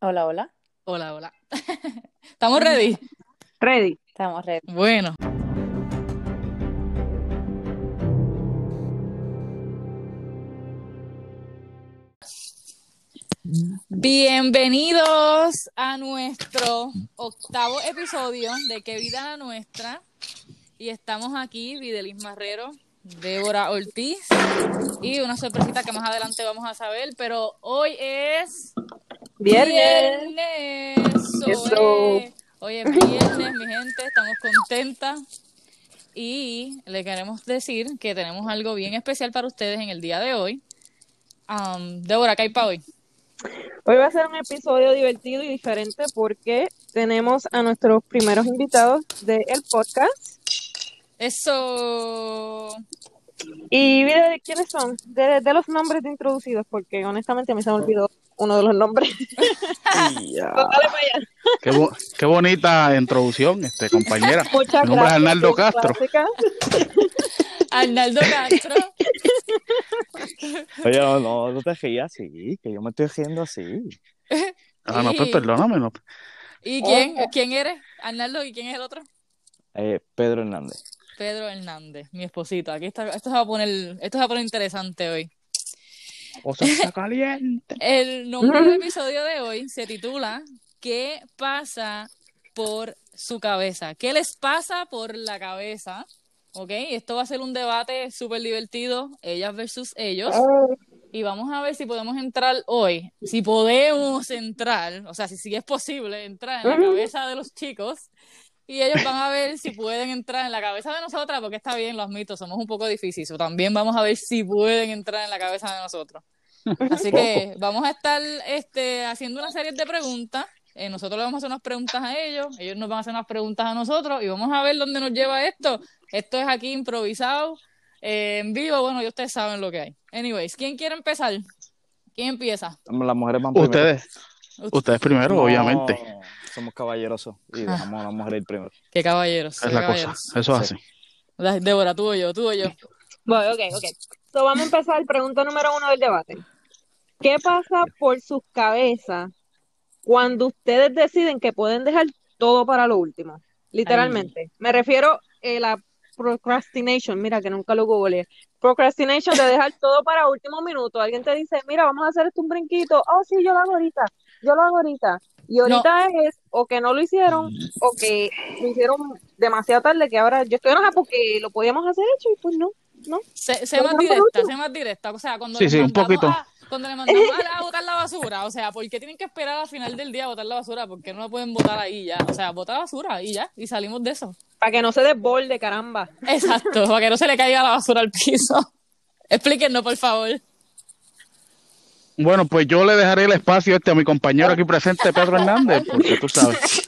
Hola, hola. Hola, hola. ¿Estamos ready? Ready. Estamos ready. Bueno. Bienvenidos a nuestro octavo episodio de Qué Vida la Nuestra. Y estamos aquí, Videlis Marrero, Débora Ortiz y una sorpresita que más adelante vamos a saber, pero hoy es Viernes. viernes. Es viernes, mi gente, estamos contentas y le queremos decir que tenemos algo bien especial para ustedes en el día de hoy. Um, Débora, ¿qué hay para hoy? Hoy va a ser un episodio divertido y diferente porque tenemos a nuestros primeros invitados del podcast. Eso. Y mire, ¿quiénes son? De, de los nombres de introducidos, porque honestamente mí se me olvidó uno de los nombres. Qué, bo- qué bonita introducción, este compañera. Muchas Mi nombre es gracias. Arnaldo bien Castro. Arnaldo Castro. Oye, no, no, no te rías así, que yo me estoy riendo así. Ah, no, pues perdóname. No. ¿Y quién? ¿Quién eres? Arnaldo, ¿y quién es el otro? Eh, Pedro Hernández. Pedro Hernández, mi esposito. Aquí está, esto se va a poner, esto se va a poner interesante hoy. O sea, está caliente. El nombre del episodio de hoy se titula ¿Qué pasa por su cabeza? ¿Qué les pasa por la cabeza? ¿Ok? Esto va a ser un debate súper divertido, ellas versus ellos. Y vamos a ver si podemos entrar hoy, si podemos entrar, o sea, si, si es posible entrar en la cabeza de los chicos. Y ellos van a ver si pueden entrar en la cabeza de nosotras, porque está bien, lo admito, somos un poco difíciles. o También vamos a ver si pueden entrar en la cabeza de nosotros. Así que vamos a estar este, haciendo una serie de preguntas. Eh, nosotros le vamos a hacer unas preguntas a ellos, ellos nos van a hacer unas preguntas a nosotros y vamos a ver dónde nos lleva esto. Esto es aquí improvisado, eh, en vivo, bueno, ya ustedes saben lo que hay. Anyways, ¿quién quiere empezar? ¿Quién empieza? Las mujeres van primero. Ustedes, ustedes primero, No, obviamente. Somos caballerosos y dejamos a mujeres ir primero. Qué caballeros. Es qué la cosa. Eso es Sí. así. Débora, tú o yo, tú o yo. Bueno, ok, ok. So, vamos a empezar. Pregunta número uno del debate. ¿Qué pasa por sus cabezas cuando ustedes deciden que pueden dejar todo para lo último? Literalmente. Me refiero a la procrastination. Mira, que nunca lo googleé. Procrastination de dejar todo para último minuto. Alguien te dice, mira, vamos a hacer esto un brinquito. Oh, sí, yo lo hago ahorita. Yo lo hago ahorita. Y ahorita es o que no lo hicieron o que lo hicieron demasiado tarde que ahora yo estoy enojada porque lo podíamos hacer hecho y pues no, no. Sé, sé más directa, sé más directa. O sea, cuando Sí, les sí, un mandamos poquito. a- cuando le mandamos a, a botar la basura, o sea, ¿por qué tienen que esperar al final del día a botar la basura? ¿Por qué no la pueden botar ahí ya? O sea, botar la basura y ya, y salimos de eso. Para que no se desborde, caramba. Exacto, para que no se le caiga la basura al piso. Explíquenos, por favor. Bueno, pues yo le dejaré el espacio este a mi compañero aquí presente, Pedro Hernández, porque tú sabes.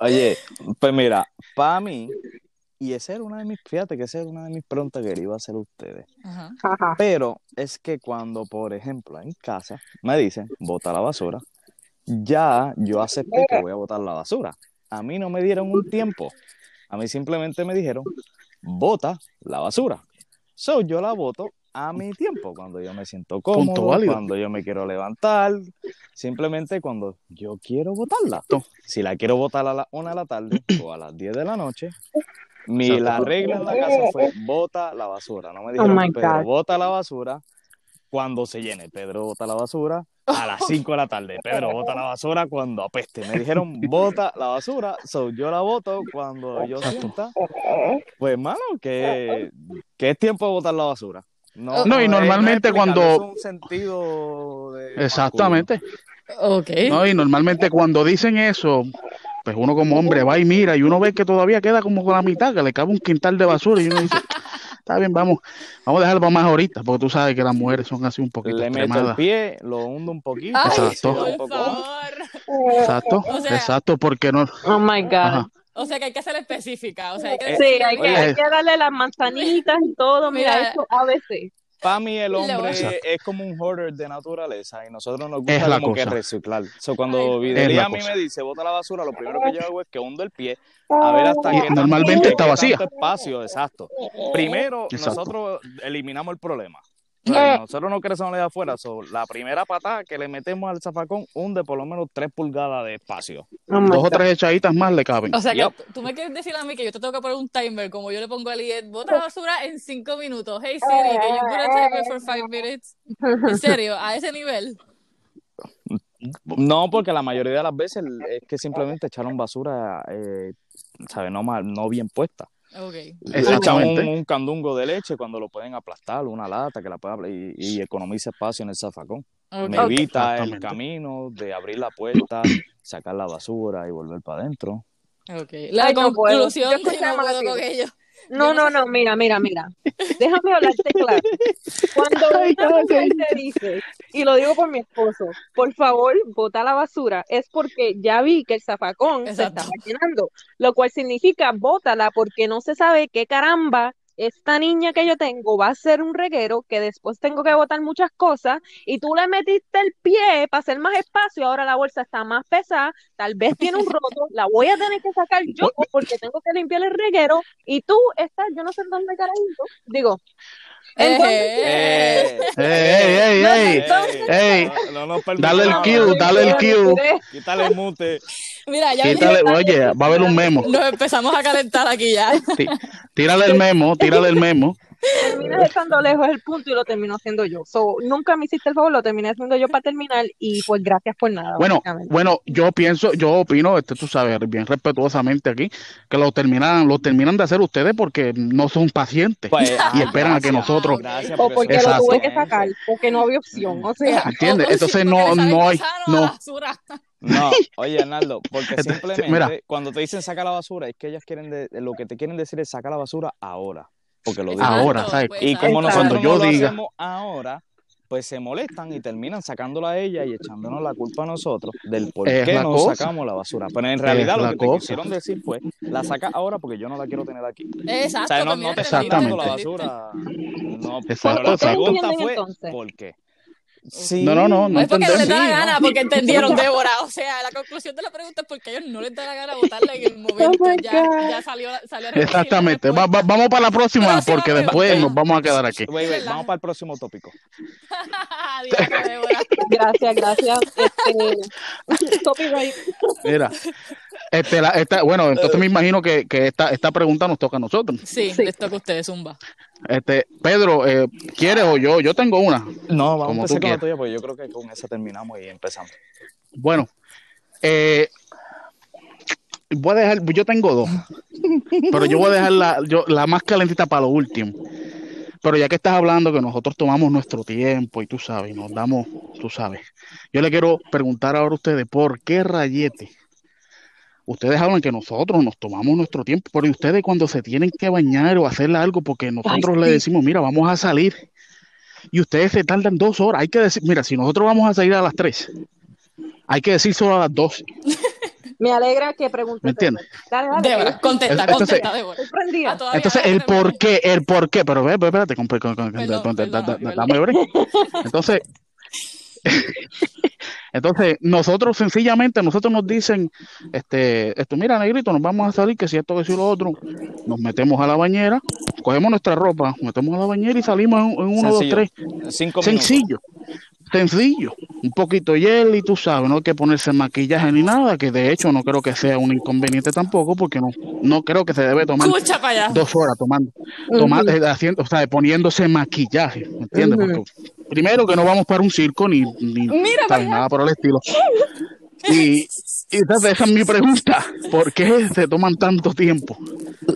Oye, pues mira, para mí, y esa era una de mis, fíjate que esa era una de mis preguntas que le iba a hacer a ustedes. Ajá. Ajá. Pero es que cuando, por ejemplo, en casa me dicen, bota la basura, ya yo acepté que voy a botar la basura. A mí no me dieron un tiempo. A mí simplemente me dijeron, bota la basura. So, yo la voto a mi tiempo, cuando yo me siento cómodo, cuando yo me quiero levantar, simplemente cuando yo quiero botarla. Si la quiero botar a las 1 de la tarde o a las 10 de la noche, mi, la regla en la casa fue bota la basura. No me Oh dijeron, my Pedro, bota la basura cuando se llene. Pedro, bota la basura a las 5 de la tarde. Pedro, bota la basura cuando apeste. Me dijeron, bota la basura. So, yo la boto cuando yo sienta. Pues, mano, que, que es tiempo de botar la basura. No, No, y normalmente cuando- explicarlo, es un sentido de Exactamente. Ok. No, y normalmente cuando dicen eso, pues uno como hombre va y mira y uno ve que todavía queda como con la mitad, que le cabe un quintal de basura y uno dice, está bien, vamos, vamos a dejarlo para más ahorita, porque tú sabes que las mujeres son así un poquito Le meto el extremadas. pie, lo hundo un poquito. Ay, Exacto. por favor. Exacto, O sea- exacto, porque no, Oh my God. ajá, O sea, que hay que ser específica. O sea, hay que Sí, decir, hay que, hay que darle las manzanitas y todo. Mira, Mira. esto ABC. Para mí el hombre Exacto. es como un hoarder de naturaleza y nosotros nos gusta Es la como que reciclar. So, cuando Videlia a mí cosa. me dice bota la basura, lo primero que yo hago es que hundo el pie a ver hasta Y qué tanto- normalmente está vacía. espacio, exacto. Primero Exacto. nosotros eliminamos el problema. Pues, nosotros no crecemos de afuera, so, la primera patada que le metemos al zafacón hunde por lo menos 3 pulgadas de espacio. Oh Dos o tres echaditas más le caben. O sea que tú- me quieres decir a mí que yo te tengo que poner un timer, como yo le pongo a Liet, bota basura en cinco minutos. Hey Siri, can you put a timer for five minutes? En serio, a ese nivel. No, porque la mayoría de las veces es que simplemente echaron basura, eh, ¿sabes? No, mal, no bien puesta. Ok. Echan Exactamente. un, un candungo de leche cuando lo pueden aplastar, una lata que la pueda y, y economiza espacio en el zafacón. Me evita el camino de abrir la puerta, sacar la basura y volver para adentro. Ok. La Ay, no puedo. conclusión Yo no con ello. No, no, no, mira, mira, mira. Déjame hablarte claro. Cuando te dice, y lo digo por mi esposo, por favor, bota la basura, es porque ya vi que el zafacón Exacto. se estaba llenando, lo cual significa bótala porque no se sabe qué caramba esta niña que yo tengo va a ser un reguero que después tengo que botar muchas cosas y tú le metiste el pie para hacer más espacio, ahora la bolsa está más pesada, tal vez tiene un roto, la voy a tener que sacar yo porque tengo que limpiar el reguero y tú estás, yo no sé dónde carajito, digo, entonces, Eh. ¡Ey, ey, ey! Dale el cue, dale el cue. Quítale el mute. Mira, ya Quítale, oye, va a haber un memo. nos empezamos a calentar aquí ya. Tí- Tírale el memo, tírale el memo. Terminas estando lejos el punto y lo termino haciendo yo. So, nunca me hiciste el favor, lo terminé haciendo yo para terminar y pues gracias por nada. Bueno, bueno, yo pienso, yo opino, este, tú sabes, bien respetuosamente aquí, que lo terminan, lo terminan de hacer ustedes porque no son pacientes Pues, y ah, esperan a que gracias, nosotros. gracias o por porque eso. lo tuve que sacar, porque no había opción. O sea, ¿Entiendes? Entonces no, no hay, no. No, oye, Arnaldo, porque Entonces, simplemente mira. cuando te dicen saca la basura, es que ellas quieren, de- lo que te quieren decir es saca la basura ahora, porque lo dije. Ahora, ¿sabes? pues, Y como nosotros Cuando yo no lo diga. hacemos ahora, pues se molestan y terminan sacándola a ella y echándonos la culpa a nosotros del por Es qué no cosa. sacamos la basura. Pero en realidad Es lo que te cosa. quisieron decir fue, la saca ahora porque yo no la quiero tener aquí. Exacto. O sea, no, pues no mira, te la basura. No, Exacto, pero la pregunta ¿Entienden fue, entonces? ¿por qué? Sí. No, no, no, no es porque no les da la gana, porque entendieron, Débora. O sea, la conclusión de la pregunta es porque a ellos no les da la gana votarla en el momento. Oh my ya, ya salió, salió Exactamente. Va- va- vamos para la próxima, Próxima porque después pregunta. nos vamos a quedar aquí. Wait, wait, ¿Verdad? vamos para el próximo tópico. Débora. gracias, gracias. Este, copyright. Mira, este, la- esta, bueno, entonces me imagino que, que esta, esta pregunta nos toca a nosotros. Sí, Sí. les toca a ustedes, Zumba. Este, Pedro, eh, ¿quieres o yo? Yo tengo una. No, vamos a Como empezar con la tuya, porque yo creo que con esa terminamos y empezamos. Bueno, eh, voy a dejar, yo tengo dos, pero yo voy a dejar la, yo, la más calentita para lo último. Pero ya que estás hablando que nosotros tomamos nuestro tiempo y tú sabes, nos damos, tú sabes, yo le quiero preguntar ahora a ustedes, ¿por qué rayete? Ustedes hablan que nosotros nos tomamos nuestro tiempo, pero ¿y ustedes cuando se tienen que bañar o hacer algo porque nosotros le sí. decimos, mira, vamos a salir y ustedes se tardan dos horas? Hay que decir, mira, si nosotros vamos a salir a las tres, hay que decir solo a las dos. Me alegra que preguntes. ¿Me entiendes? Dale, dale. Débora, contesta, Entonces- contesta, Débora. Ah, todavía Entonces, el por qué, el por qué, pero ve, ve, espérate, dame break. Entonces, entonces, nosotros sencillamente, nosotros nos dicen, este, esto, mira, negrito, nos vamos a salir, que si esto, que si lo otro, nos metemos a la bañera, cogemos nuestra ropa, metemos a la bañera y salimos en, en uno, dos, tres. Cinco minutos. Sencillo, sencillo. Un poquito hiel y tú sabes, no hay que ponerse maquillaje ni nada, que de hecho no creo que sea un inconveniente tampoco, porque no, no creo que se debe tomar dos horas tomando, toma- eh, haciendo, o sea, poniéndose maquillaje, ¿me entiendes? Porque primero que no vamos para un circo ni, ni allá. nada por el estilo. Y, y esa es mi pregunta, ¿por qué se toman tanto tiempo?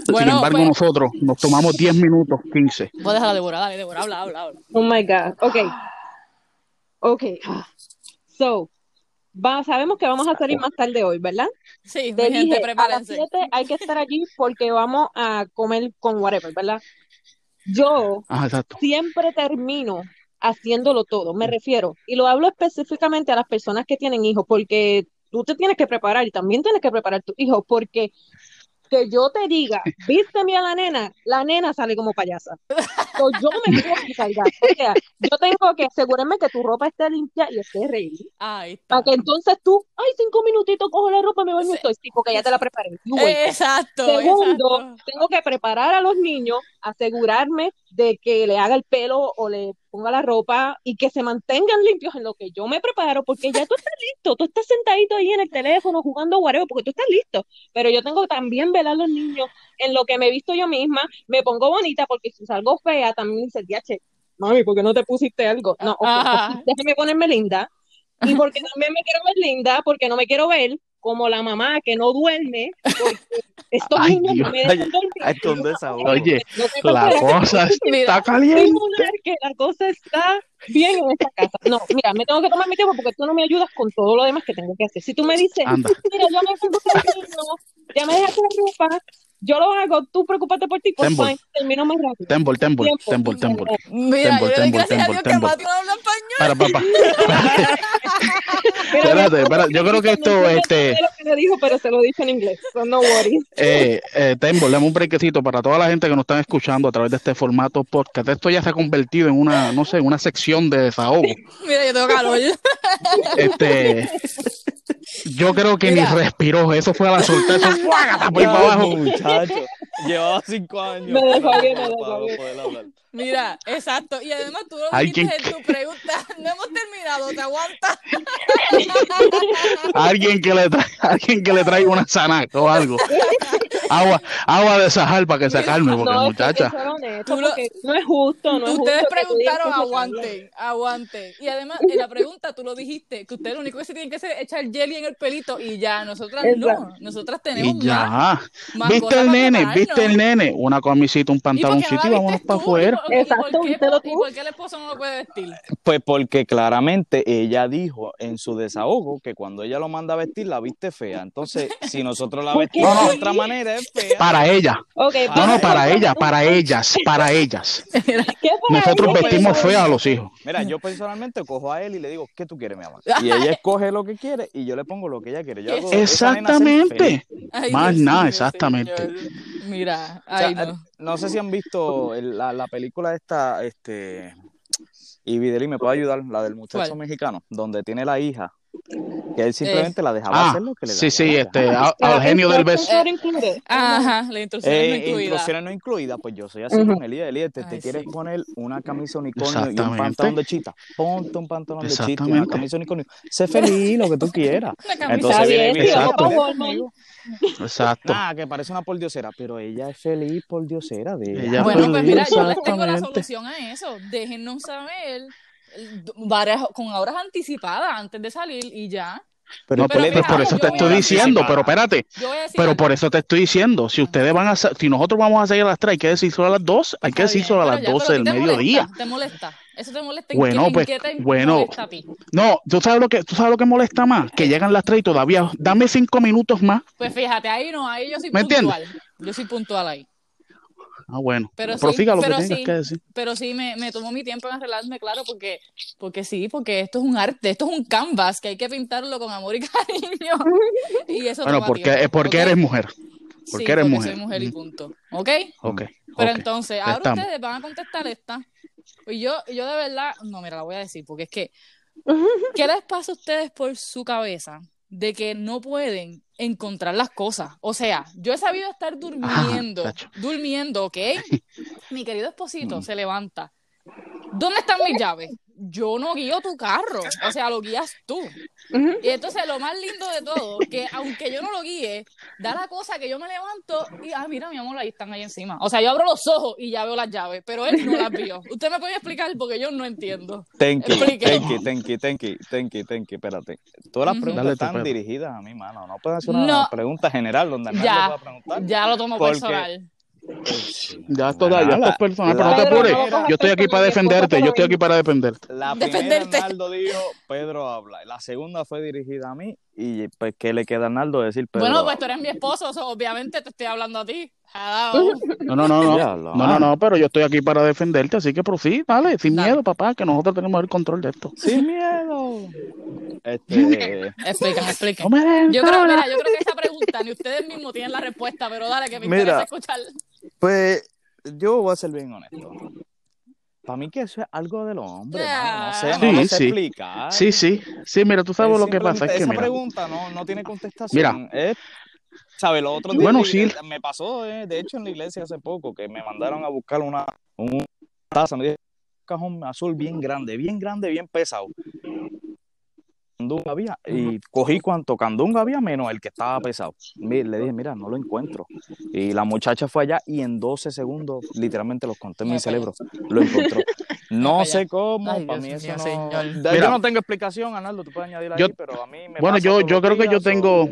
Sin embargo, pues- nosotros nos tomamos 10 minutos, 15. Voy a dejar a Débora, dale, Débora, habla, habla, habla. Oh my God. Ok. Ok. So, va, sabemos que vamos a salir más tarde hoy, ¿verdad? Sí, Te gente, dije, a las prepárense. 7 hay que estar allí porque vamos a comer con whatever, ¿verdad? Yo Ajá, exacto. siempre termino haciéndolo todo, me refiero, y lo hablo específicamente a las personas que tienen hijos, porque tú te tienes que preparar y también tienes que preparar tu hijo, porque que yo te diga, vísteme a la nena, la nena sale como payasa. So, yo me tengo que cargar. O sea, yo tengo que asegurarme que tu ropa esté limpia y esté ready. Ahí. Para que entonces tú, ay, cinco minutitos, cojo la ropa, me baño y estoy, sí, porque ya te la preparé. Exacto, Segundo, exacto. tengo que preparar a los niños, asegurarme de que le haga el pelo o le ponga la ropa y que se mantengan limpios en lo que yo me preparo, porque ya tú estás listo, tú estás sentadito ahí en el teléfono jugando whatever, porque tú estás listo, pero yo tengo que también velar a los niños en lo que me he visto yo misma, me pongo bonita, porque si salgo fea, también dice, che, mami, ¿por qué no te pusiste algo? No, ok, Ajá. déjame ponerme linda, y porque también me quiero ver linda, porque no me quiero ver como la mamá que no duerme, porque estos Ay, niños Dios. no me dejan dormir. Ay. Oye, No tengo la cosa Mira, está caliente. que la cosa está bien en esta casa. No, mira, me tengo que tomar mi tiempo porque tú no me ayudas con todo lo demás que tengo que hacer. Si tú me dices, Anda. mira, yo me pongo el ya me dejaste la ropa, yo lo hago, tú preocúpate por ti, pues Tembol. fine, termino más rápido. Tembol, tembol, Tiempo. tembol, tembol. Mira, Tembol, yo le doy gracias a tembol, Dios que habla español. Para, papá. Espérate, espérate, yo creo que esto, no entiendo este, lo que me dijo, pero se lo dice en inglés, so no worries. eh, eh, Tembol, dame un brequecito para toda la gente que nos están escuchando a través de este formato podcast. Esto ya se ha convertido en una, no sé, una sección de desahogo. Mira, yo tengo calor. Este, yo creo que Mira. ni respiró. Eso fue a la sorpresa. ¡fuágata! por ahí para Ay, abajo. muchacho. Llevaba cinco años Me desahogué, me para desahogué. poder hablar. Mira, exacto. Y además tú lo dijiste en tu pregunta. No hemos terminado, te aguanta. Alguien que le trae, alguien que le traiga una sanaca o algo. Agua, agua de sahar para que se calme, porque No, es muchacha. Tú lo- porque no es justo, no es Ustedes justo preguntaron, aguanten, aguanten. Y además, en la pregunta tú lo dijiste, que ustedes lo único que se tienen que hacer es echar jelly en el pelito y ya. Nosotras no. Nosotras tenemos Y ya. más ¿Viste el nene? prepararnos. ¿Viste el nene? Una camisita, un ¿Y por qué no pantaloncito y vámonos para afuera. ¿Y por- y Exacto, por qué- ¿Y por qué el esposo no lo puede vestir? Pues porque claramente ella dijo en su desahogo que cuando ella lo manda a vestir la viste fea. Entonces, si nosotros la vestimos No, no. de otra manera es fea. Para ella. Ok, No, no, vamos. para ella, para ellas, para ellas. ¿Qué para Nosotros vestimos fea a los hijos. Mira, yo personalmente cojo a él y le digo, ¿qué tú quieres, mi amor? Y ella escoge lo que quiere y yo le pongo lo que ella quiere. Yo hago. Exactamente. Más nada, exactamente. señor. Mira, O sea, ay no. no sé si han visto el- la, la película esta, este, y Videli me puede ayudar, la del muchacho ¿Cuál? mexicano, donde tiene la hija, que él simplemente la dejaba Ah, hacer lo que le sí, daba sí, la este, al genio del beso. Included. Ajá, la instrucción Eh, no incluida. instrucciones no incluidas, pues yo soy así con Elías. Elías, te, te Ay, quieres sí. poner una camisa unicornio y un pantalón de chita. Ponte un pantalón de chita y una camisa unicornio. Sé feliz, lo que tú quieras. Una camisa Entonces Está viene bien, Videli Exacto. Nada, que parece una pordiosera, pero ella es feliz pordiosera de ella. Ella Bueno, pues mira, yo les tengo la solución a eso. Déjennos saber eh, varias, con horas anticipadas antes de salir y ya. Pero, No, Pero mira, por eso te estoy diciendo, pero espérate, pero por eso te estoy diciendo, si ustedes van a, si nosotros vamos a salir a las 3, hay que decir solo a las 2, hay que decir solo a las ya, 12 pero del ¿a ti te mediodía. ¿Te molesta? ¿Eso te molesta? ¿En Bueno, pues, bueno. molesta a ti? No, tú sabes lo que, tú sabes lo que molesta más, que llegan las 3 y todavía, dame 5 minutos más. Pues fíjate, ahí no, ahí yo soy ¿Me puntual. Yo soy puntual ahí. Ah, bueno, Pero sí, que pero tengas sí. que decir. Pero sí, me, me tomó mi tiempo en arreglarme, claro, porque, porque sí, porque esto es un arte, esto es un canvas que hay que pintarlo con amor y cariño. Y eso Bueno, porque, tiempo, porque eres mujer. Porque Sí, eres porque mujer. soy mujer y punto. ¿Ok? Ok, Pero entonces, ahora Estamos. ustedes van a contestar esta. Y yo, yo de verdad, no, mira, la voy a decir, porque es que, ¿qué les pasa a ustedes por su cabeza de que no pueden encontrar las cosas? O sea, yo he sabido estar durmiendo, tacho. durmiendo, ¿ok? Mi querido Mm. esposito se levanta. ¿Dónde están mis llaves? Yo no guío tu carro, o sea, lo guías tú. Y entonces lo más lindo de todo, que aunque yo no lo guíe, da la cosa que yo me levanto y, ah, mira, mi amor, ahí están ahí encima. O sea, yo abro los ojos y ya veo las llaves, pero él no las vio. Usted me puede explicar porque yo no entiendo. Thank you, thank you, thank you, thank you, thank you, thank you. Espérate. Todas las preguntas están dirigidas a mí, mano. No puedes hacer una No. pregunta general donde nadie Ya, pueda preguntar. ya lo tomo Porque- personal. Ya esto da, ya esto es personal, pero no te apures. Yo estoy aquí para defenderte, te yo estoy aquí para defenderte. La primera. Arnaldo dijo, Pedro habla. La segunda fue dirigida a mí. Y pues, ¿qué le queda a Arnaldo decir Bueno, pues tú eres mi esposo, so, obviamente te estoy hablando a ti. Hello. No, no, no, no. No, no, no, pero yo estoy aquí para defenderte, así que prosigue, dale, sin Dale. miedo, papá, que nosotros tenemos el control de esto. Sin miedo. Este. No dejen Yo creo, mira, yo creo que esa pregunta ni ustedes mismos tienen la respuesta, pero dale, que me Mira. interesa escuchar. pues, yo voy a ser bien honesto. Para mí que eso es algo del hombre, mano. No sé, no Sí, lo sé sí. explicar. Sí, sí, sí, mira, tú sabes Es lo que pasa, es que esa mira, pregunta no, no tiene contestación. Mira. Es, ¿sabes? Los otros días Bueno, sí. me pasó, eh, de hecho, en la iglesia hace poco, que me mandaron a buscar una, una taza. Me dijeron, cajón azul bien grande, bien grande, bien pesado. Candunga había, y cogí cuanto candunga había menos el que estaba pesado. Le dije, mira, no lo encuentro. Y la muchacha fue allá y en 12 segundos, literalmente los conté en mi cerebro, lo encontró. No sé cómo, Ay, para mí eso no... señor. Mira. yo no tengo explicación, Arnaldo, tú puedes añadir ahí, Yo- pero a mí me Bueno, yo, yo creo que yo tengo,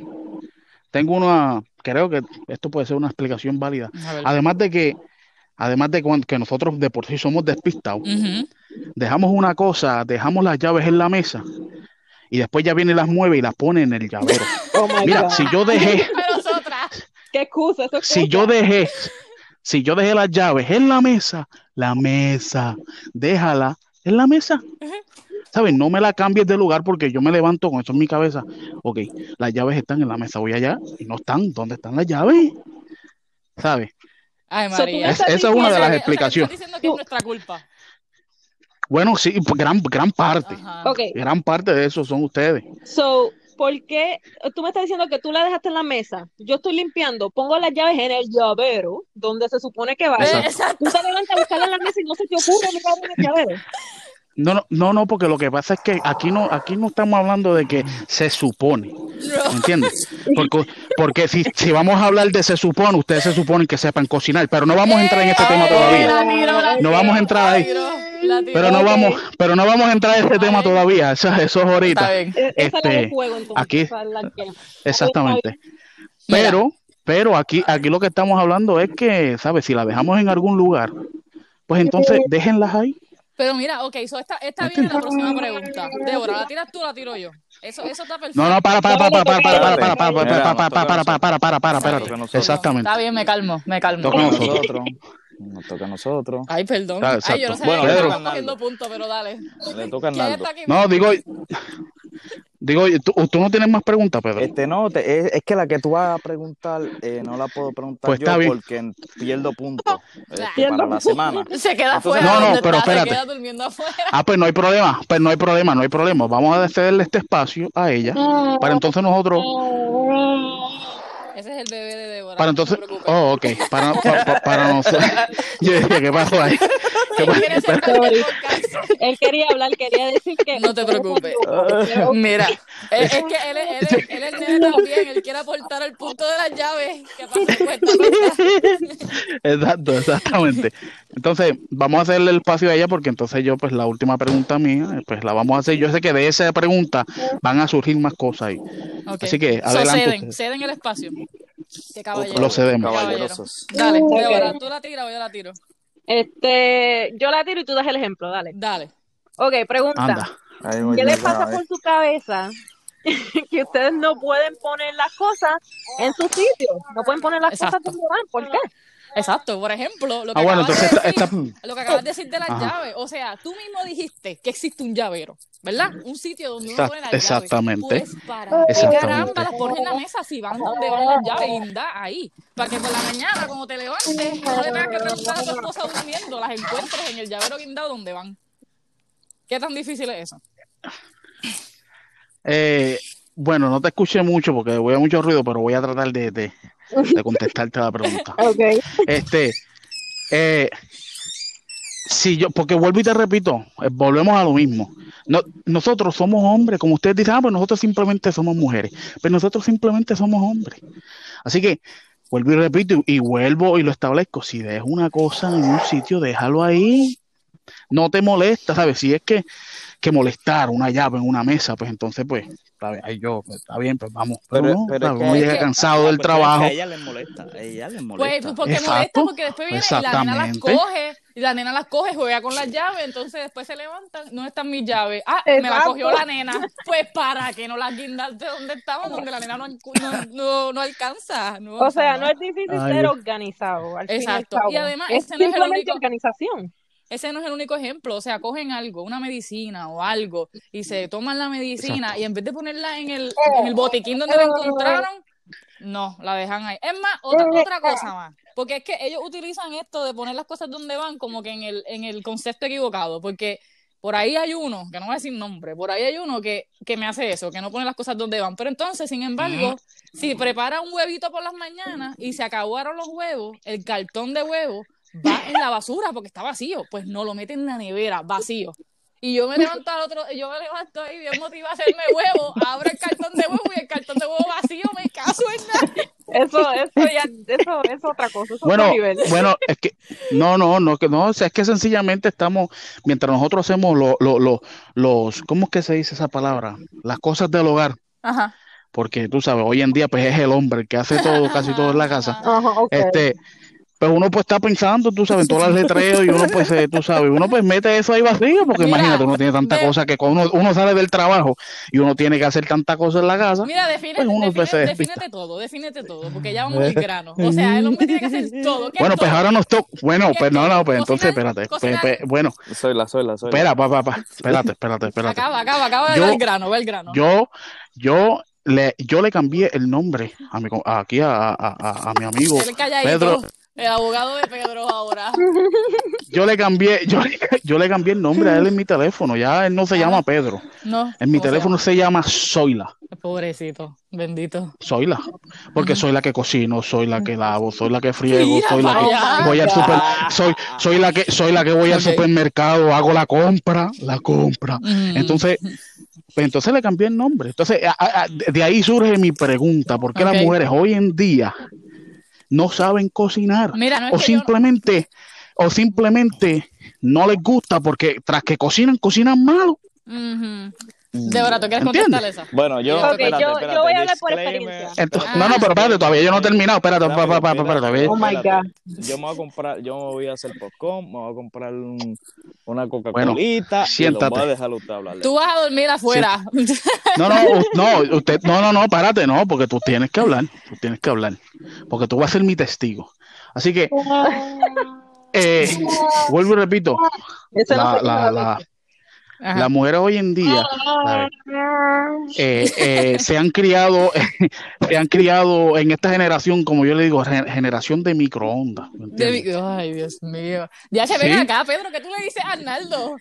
tengo una, creo que esto puede ser una explicación válida. Además de que, además de cuan- que nosotros de por sí somos despistados, dejamos una cosa, dejamos las llaves en la mesa y después ya viene y las mueve y las pone en el llavero. Oh Mira, God. si yo dejé, si yo dejé, si yo dejé las llaves en la mesa, la mesa, déjala en la mesa. ¿Sabes? No me la cambies de lugar porque yo me levanto con eso en mi cabeza. Ok, las llaves están en la mesa, voy allá y no están. ¿Dónde están las llaves? ¿Sabes? Ay, María. Es- esa es una de las que- o sea, explicaciones. estás diciendo que es nuestra culpa. Bueno, sí, pues, gran, gran parte. Gran parte de eso son ustedes. so, ¿por qué tú me estás diciendo que tú la dejaste en la mesa? Yo estoy limpiando, pongo las llaves en el llavero, donde se supone que va. Eh. Tú te levantas a buscarla en la mesa y no se te ocurre mirar en el llavero. No, no, no, no, porque lo que pasa es que aquí no, aquí no estamos hablando de que se supone, ¿me entiendes? Porque, porque si, si vamos a hablar de se supone, ustedes se suponen que sepan cocinar, pero no vamos a entrar en este tema todavía. No vamos a entrar ahí. Pero no vamos, pero no vamos a entrar en ese tema todavía. Eso, eso es ahorita. E- Este, aquí- Exactamente. Pero, pero aquí, aquí lo que estamos hablando es que, ¿sabes? Si la dejamos en algún lugar, pues entonces déjenlas ahí. Pero mira, ok, so esta, esta viene la próxima pregunta. Débora, ¿la tiras tú o la tiro yo? Eso, eso está perfecto. No, no, para, para, para, para, para, para, para, para, para, para, para, para, para, para, para, para. Exactamente. Está bien, me calmo, me calmo. Toca a nosotros. Nos toca a nosotros. Ay, perdón. Ah, Ay, yo no sabía Bueno, que le estábamos toca a cogiendo puntos, pero dale. Le toca a. No, digo, digo, ¿tú, tú no tienes más preguntas, Pedro? Este, no, te- es, es que la que tú vas a preguntar, eh, no la puedo preguntar Pues yo está bien. porque pierdo puntos este, Pierdo para la semana. Se queda Entonces- afuera. No, no, pero está, espérate. Se queda durmiendo afuera. Ah, pues no hay problema, pues no hay problema, no hay problema. Vamos a cederle este espacio a ella para entonces nosotros, Ese es el bebé de Débora. para entonces, oh, ok, para, pa- pa- para nosotros. Yo decía, ¿qué pasó ahí? ¿Qué Él pasó? Él quería hablar, quería decir que. No te preocupes. Pero- Mira, es, es que él, es- él, es- él es el nene también, él quiere aportar al punto de las llaves. ¿Qué pasa? Cuenta. Exacto, exactamente. Entonces, vamos a hacerle el espacio a ella porque entonces yo, pues la última pregunta mía, pues la vamos a hacer. Yo sé que de esa pregunta van a surgir más cosas ahí. Así que, So, adelante ceden, ustedes. ceden el espacio. Qué caballero. Lo cedemos. Caballerosos. Dale, Ok. Débora, ¿tú la tiras o yo la tiro? Este, yo la tiro y tú das el ejemplo, dale. Dale. Ok, pregunta. ¿Qué les pasa por su cabeza que ustedes no pueden poner las cosas en su sitio? No pueden poner las Exacto. cosas donde van. ¿Por qué? Exacto, por ejemplo, lo que, Ah, bueno, acabas, de decir, esta- lo que acabas de decir de las Ajá. llaves. O sea, tú mismo dijiste que existe un llavero, ¿verdad? Un sitio donde uno pone las exactamente. llaves. Pues para Exactamente. caramba las pones en la mesa si van donde van las llaves y da ahí. Para que por la mañana, cuando te levantes, no le tengas que preguntar a tu esposa durmiendo, las encuentres en el llavero guindado donde van. ¿Qué tan difícil es eso? Eh, bueno, no te escuché mucho porque voy a mucho ruido, pero voy a tratar de, de, de contestarte la pregunta. Ok. Este, eh, si yo, porque vuelvo y te repito, eh, volvemos a lo mismo. No, nosotros somos hombres, como ustedes dicen, ah, pues nosotros simplemente somos mujeres, pero nosotros simplemente somos hombres. Así que vuelvo y repito y, y vuelvo y lo establezco. Si dejas una cosa en un sitio, déjalo ahí. No te molesta, ¿sabes? Si es que, que molestar una llave en una mesa, pues entonces, pues, está bien, ahí yo, pues, está bien, pues vamos. Pero, Pero- cansado Ah, del pues, trabajo. A ella le molesta, a ella le Pues, porque Exacto. molesta, porque después viene y la nena las coge, y la nena las coge, juega con las llaves, entonces después se levantan, no están mis llaves. Ah, me la cogió la nena. Pues para que no las guindaste donde estaban, donde la nena no, no, no, no alcanza. No, O sea, no es difícil Ay, ser organizado. al fin y al Exacto. cabo. Y además, es ese no es el simplemente único- organización. Ese no es el único ejemplo. O sea, cogen algo, una medicina o algo, y se toman la medicina, y en vez de ponerla en el, en el botiquín donde la encontraron, no, la dejan ahí. Es más, otra, otra cosa más. Porque es que ellos utilizan esto de poner las cosas donde van como que en el, en el concepto equivocado. Porque por ahí hay uno, que no voy a decir nombre, por ahí hay uno que, que me hace eso, que no pone las cosas donde van. Pero entonces, sin embargo, si prepara un huevito por las mañanas y se acabaron los huevos, el cartón de huevo, va en la basura porque está vacío. Pues no, lo mete en la nevera, vacío. Y yo me levanto al otro, yo me levanto ahí bien motivada a hacerme huevo, abro el cartón de huevo y el cartón de huevo vacío, me caso en nada. Eso, eso ya, eso es otra cosa. Eso es Bueno, otro nivel. bueno, es que no, no, no, que no, o sea, es que sencillamente estamos, mientras nosotros hacemos lo, lo- lo- los, ¿cómo es que se dice esa palabra? Las cosas del hogar, Ajá. porque tú sabes, hoy en día pues es el hombre el que hace todo, casi todo en la casa. Ajá, ok. Este, pues uno pues está pensando, tú sabes, en todas las letreos y uno pues, eh, tú sabes, uno pues mete eso ahí vacío, porque Mira, imagínate, uno tiene tanta cosa que cuando uno, uno sale del trabajo y uno tiene que hacer tanta cosa en la casa, Mira, define, Pues uno, define- pues, defínete todo, defínete todo, porque ya vamos al grano. O sea, el hombre tiene que hacer todo. ¿Qué es bueno, pues todo? ahora nos toca, bueno, ¿Qué pues no, no, pues entonces espérate, pues, pues, bueno, Soy la, soy la, soy la. espera, papá, papá, espérate, espérate, espérate. Acaba, acaba, acaba de Yo- ver el grano, ve el grano. Yo, yo le, yo le cambié el nombre a mi, aquí a, a, a, a mi amigo Pedro. El abogado de Pedro ahora. Yo le cambié, yo, le- yo le cambié el nombre a él en mi teléfono. Ya él no se llama Pedro. No. En mi ¿cómo se teléfono se llama Zoila. Pobrecito, bendito. Zoila. Porque soy la que cocino, soy la que lavo, soy la que friego, soy la que voy al super, soy, soy la que, soy la que voy al supermercado, hago la compra, la compra. Mm. Entonces, pues entonces le cambié el nombre. Entonces, a- de ahí surge mi pregunta, ¿por qué las mujeres hoy en día no saben cocinar? Mira, no es o yo- simplemente, o simplemente no les gusta porque tras que cocinan, cocinan malo. Ujú. Débora, ¿tú quieres ¿Entiendes? contestarle esa? Bueno, yo, Ok, espérate, yo- yo espérate, voy a hablar por experiencia. Entonces, Ah. no, no, pero espérate, todavía yo no he terminado. Espérate, espérate, espérate, Oh my. God. Yo me voy a comprar, yo me voy a hacer popcorn, me voy a comprar un- una Bueno, Coca-Colita y lo siéntate. voy a dejar a usted hablar. Tú vas a dormir afuera. No, no, no, usted, no, no, no, párate, no, porque tú tienes que hablar, tú tienes que hablar, porque tú vas a ser mi testigo. Así que, eh, vuelvo y repito, la, la, la. Ajá. las mujeres hoy en día. Eh, eh, se han criado, se han criado en esta generación, como yo le digo, ge- generación de microondas. Ay, Dios mío. Ya se Sí. ven acá, Pedro, que tú le dices a Arnaldo.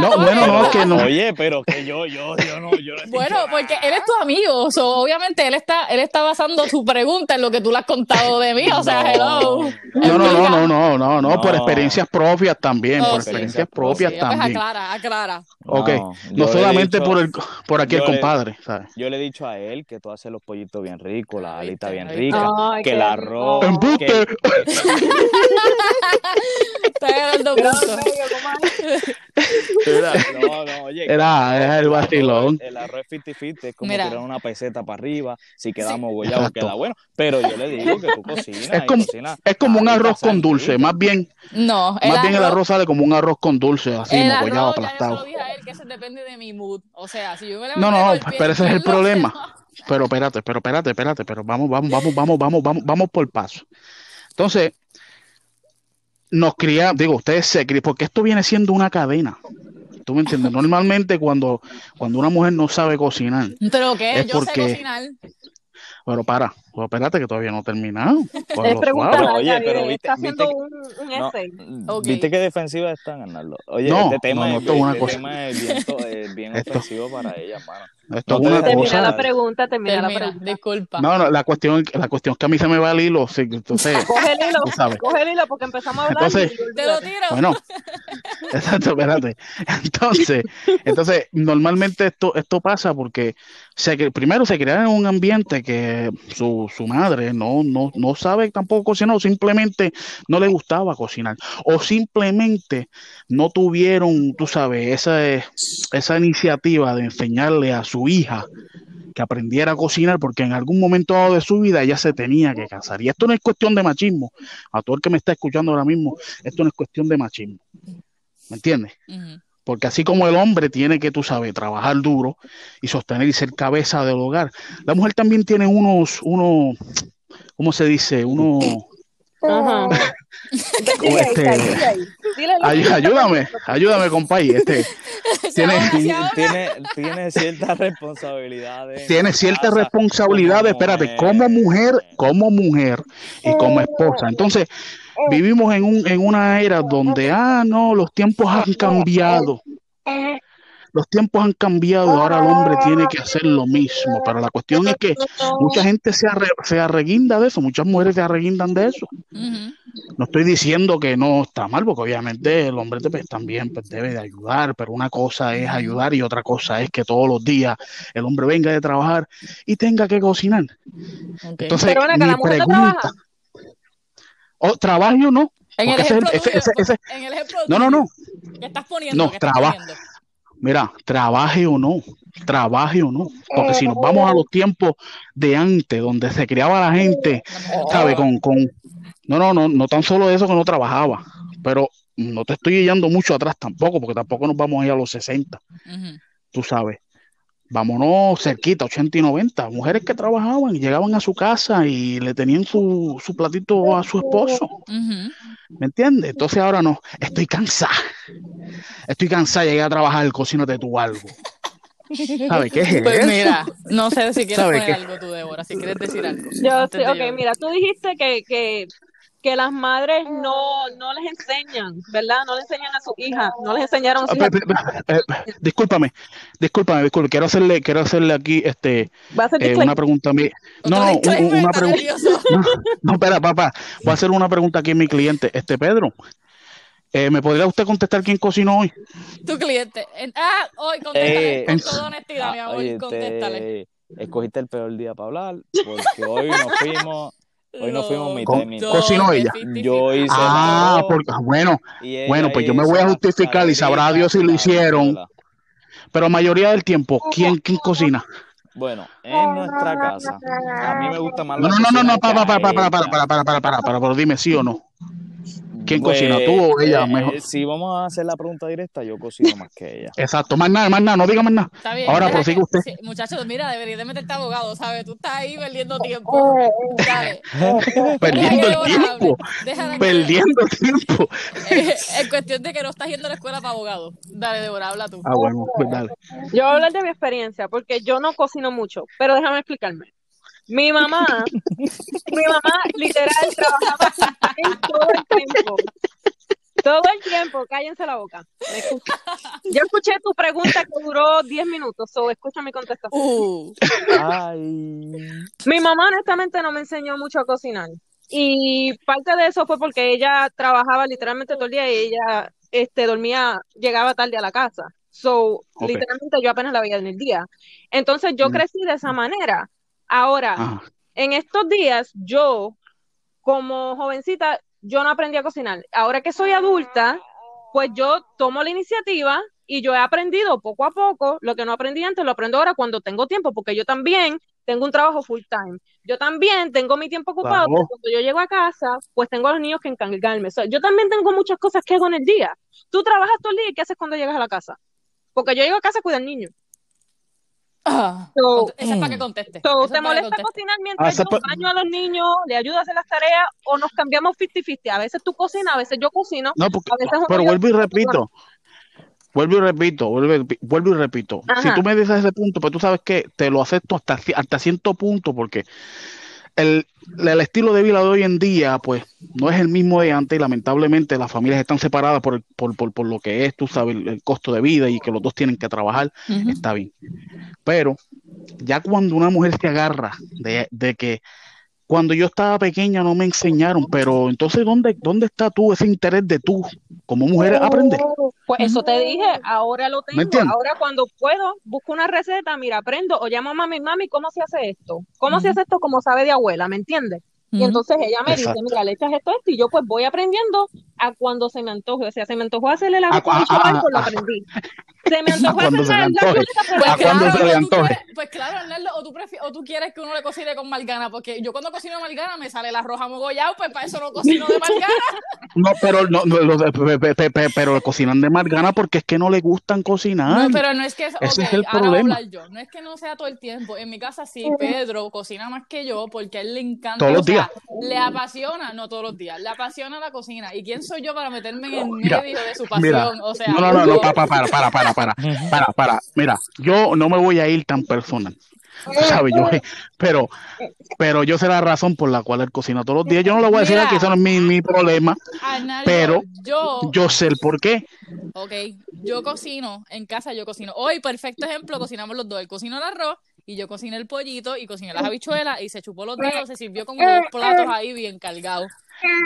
No, bueno, no, que no. Oye, pero que yo, yo, yo no, yo no he Bueno, dicho porque él es tu amigo. so, obviamente él está, él está basando su pregunta en lo que tú le has contado de mí. O sea, No. hello. No, no, no, no, no, no, no, por experiencias propias también, Oh, por sí. experiencias propias Sí, pues también. aclara, aclara. Ok, No, solamente dicho- por el, por aquí el compadre, ¿sabes? Yo le he dicho a él que tú haces los pollitos bien ricos, la alita bien rica, que el arroz. ¡Embuste! que- Está Mira, no, no, oye. Era- era el vacilón. El arroz es 50-50, es como Mira. tirar una peseta para arriba. Si quedamos gollados, Exacto. queda bueno. Pero yo le digo que tú cocinas. Es como, cocinas es como un arroz con dulce, más bien, No, más bien el arroz sale como un arroz con dulce, así, mogollado, yo lo aplastado. dije a él, que eso depende de mi mood. O sea, si yo me No, levanto no, pie pero ese es el problema. Pero espérate, pero espérate, espérate, pero vamos, vamos, vamos, vamos, vamos, vamos, vamos por paso. Entonces, nos cría, digo, ustedes se crían, porque esto viene siendo una cadena. ¿Tú me entiendes? Normalmente cuando, cuando una mujer no sabe cocinar, Pero qué, Es yo sé porque- cocinar. pero para, pero espérate que todavía no he terminado. Es Cógelo pregunta suave. Pero, oye, pero viste- está haciendo viste un, un No, essay. Ok. ¿Viste qué defensiva están, Arnaldo? Oye, No, este tema, no, no, es, este cosa. tema es bien, bien Esto- ofensivo para ella, mano. Esto No es una Termina cosa. la pregunta, termina la Termina, pregunta. disculpa. No, no, la cuestión, la cuestión es que a mí se me va el hilo, sí, entonces, Coge el hilo, tú sabes. coge el hilo porque empezamos a hablar. Entonces- y Te lo tiro. Bueno, exacto, espérate. Entonces, entonces, normalmente esto, esto pasa porque se, primero se crearon en un ambiente que su, su madre no, no, no sabe tampoco cocinar, o simplemente no le gustaba cocinar, o simplemente no tuvieron, tú sabes, esa, esa iniciativa de enseñarle a su hija que aprendiera a cocinar, porque en algún momento dado de su vida ella se tenía que casar. Y esto no es cuestión de machismo. A todo el que me está escuchando ahora mismo, esto no es cuestión de machismo. ¿Me entiendes? Ujú. Porque así como el hombre tiene que, tú sabes, trabajar duro y sostener y ser cabeza del hogar, la mujer también tiene unos, unos, ¿cómo se dice? Unos, Ajá. Este- ay- ayúdame, ayúdame, compay. Este, tiene. Tiene, tiene ciertas responsabilidades. en tiene ciertas responsabilidades, como espérate, como mujer, como mujer y como esposa. Entonces, vivimos en un, en una era donde, ah, no, los tiempos han cambiado. los tiempos han cambiado ahora el hombre tiene que hacer lo mismo. Pero la cuestión es que mucha gente se, arre, se arreguinda de eso, muchas mujeres se arreguindan de eso. No estoy diciendo que no está mal, porque obviamente el hombre pues, también pues, debe de ayudar, pero una cosa es ayudar y otra cosa es que todos los días el hombre venga de trabajar y tenga que cocinar. Entonces, Pero mi ¿la mujer no pregunta, trabaja? O trabaje o no, en el ejemplo ese- tuyo, ese- ese- en el ejemplo no, no, no, que estás poniendo, No, que estás traba- poniendo. mira, trabaje o no, trabaje o no, porque si nos vamos a los tiempos de antes, donde se criaba la gente, no ¿sabe? trabaja. Con, con, no, no, no, no tan solo eso que no trabajaba, pero no te estoy guiando mucho atrás tampoco, porque tampoco nos vamos a ir a los 60, Ujú. tú sabes. Vámonos cerquita, 80 y 90, mujeres que trabajaban y llegaban a su casa y le tenían su, su platito a su esposo. ¿Me entiendes? Entonces ahora no, estoy cansada. Estoy cansada, llegué a trabajar, cocínate tú algo. ¿Sabes qué es Pues mira, no sé si quieres ¿Sabe poner qué? algo tú, Débora, si quieres decir algo. Yo sí, ok, yo- mira, tú dijiste que, que, que las madres no, no les enseñan, ¿verdad? No le enseñan a sus hijas, no les enseñaron a sus Ah, hijas. eh, eh, discúlpame, discúlpame, discúlpame. Quiero hacerle, quiero hacerle aquí este, Va a ser eh, una pregunta a. Otro No, no, un- disclaimer, un- una pregunta. No, no, espera, papá. Voy a hacer una pregunta aquí a mi cliente. Este Pedro, eh, ¿me podría usted contestar quién cocinó hoy? Tu cliente. En- ah, hoy contéstale Eh, con en- toda honestidad, mi Ah, amor, oye, contéstale. te- escogiste el peor día para hablar, porque hoy nos fuimos, hoy nos fuimos mitad y Co- mitad. cocinó ella. 50-50. Yo hice Ah, porque, bueno, bueno, pues yo me voy a justificar y sabrá Dios si lo hicieron, pero mayoría del tiempo, ¿quién, quién cocina? Bueno, en nuestra casa, a mí me gusta más No, la no, no, no, no, para, para, para, para, para, para, para, para, para, pero dime sí o no. ¿Quién cocina, Pues, tú o ella? eh, Mejor. Si vamos a hacer la pregunta directa, yo cocino más que ella. Exacto, más nada, más nada, no diga más nada. Está bien. Ahora prosigue usted. sí, muchachos, mira, deberías de meterte abogado, ¿sabes? Tú estás ahí perdiendo tiempo. Perdiendo el tiempo. Deja que- perdiendo tiempo. en cuestión de que no estás yendo a la escuela para abogado. Dale, Débora, habla tú. Ah, bueno, pues dale. Yo voy a hablar de mi experiencia, porque yo no cocino mucho, pero déjame explicarme. Mi mamá, mi mamá literal trabajaba en todo el tiempo. Todo el tiempo, cállense la boca. Yo escuché tu pregunta que duró 10 minutos, so escucha mi contestación. Uh, Ay. Mi mamá honestamente no me enseñó mucho a cocinar. Y parte de eso fue porque ella trabajaba literalmente todo el día y ella este, dormía, llegaba tarde a la casa. So, literalmente yo apenas la veía en el día. Entonces yo Mm. crecí de esa manera. Ahora, en estos días, yo, como jovencita, yo no aprendí a cocinar. Ahora que soy adulta, pues yo tomo la iniciativa y yo he aprendido poco a poco. Lo que no aprendí antes lo aprendo ahora cuando tengo tiempo, porque yo también tengo un trabajo full time. Yo también tengo mi tiempo ocupado, pero cuando yo llego a casa, pues tengo a los niños que encargarme. O sea, yo también tengo muchas cosas que hago en el día. Tú trabajas todo el día y ¿qué haces cuando llegas a la casa? Porque yo llego a casa a cuidar niños. ah, So, esa es para que conteste. So, ¿Te molesta conteste. cocinar Ah, mientras esa yo pa- baño a los niños, le ayudo a hacer las tareas o nos cambiamos 50-50? A veces tú cocinas, a veces yo cocino. No, porque, A veces pero vuelvo y repito, vuelvo y repito, vuelvo, y- vuelvo y repito. Si tú me dices ese punto, pues tú sabes que te lo acepto hasta, hasta cierto punto, porque el, el estilo de vida de hoy en día, pues, no es el mismo de antes y lamentablemente las familias están separadas por, el- por, por, por lo que es, tú sabes, el, el costo de vida y que los dos tienen que trabajar, está bien. Pero ya cuando una mujer se agarra de, de que cuando yo estaba pequeña no me enseñaron, pero entonces, ¿dónde, dónde está tú ese interés de tú como mujer aprender? Pues eso te dije, ahora lo tengo. Ahora cuando puedo, busco una receta, mira, aprendo o llamo a mami, mami, ¿cómo se hace esto? ¿Cómo se hace esto como sabe de abuela? ¿Me entiendes? Y entonces ella me dice, mira, le echas esto, esto, y yo pues voy aprendiendo a cuando se me antoje. O sea, se me antojó hacerle el arroz A- con a- chaval, a- pues lo a- aprendí. Se me antojó cuando se le hacerle la antoje. chuleta, pues la ¿A cuándo claro, se le o tú antoje? quieres- pues claro, Arnaldo, o tú, o tú quieres que uno le cocine con margana, porque yo cuando cocino margana me sale el arroz amogollado, pues para eso no cocino de margana. No, pero no, no, lo de- pe- pe- pe- pe- pero cocinan de margana porque es que no le gustan cocinar. No, pero no es que, Ese ok, es el ahora voy a problema. hablar yo, no es que no sea todo el tiempo, en mi casa sí, Pedro cocina más que yo porque a él le encanta, Todos los o sea, días. le apasiona, no todos los días, le apasiona la cocina, y quién soy yo para meterme en el Mira, medio de su Mira, pasión, o sea, no, no, no, no, para, para, para, para, para, para, para. Mira, yo no me voy a ir tan personal. Sabes, yo, pero, pero yo sé la razón por la cual él cocina todos los días. Yo no le voy a decir Mira. que eso no es mi, mi problema, pero yo, yo sé el por qué. ok, yo cocino, en casa yo cocino. Hoy, perfecto ejemplo, cocinamos los dos. Él cocinó el arroz y yo cociné el pollito y cociné las habichuelas y se chupó los dedos, se sirvió como dos platos ahí bien cargados.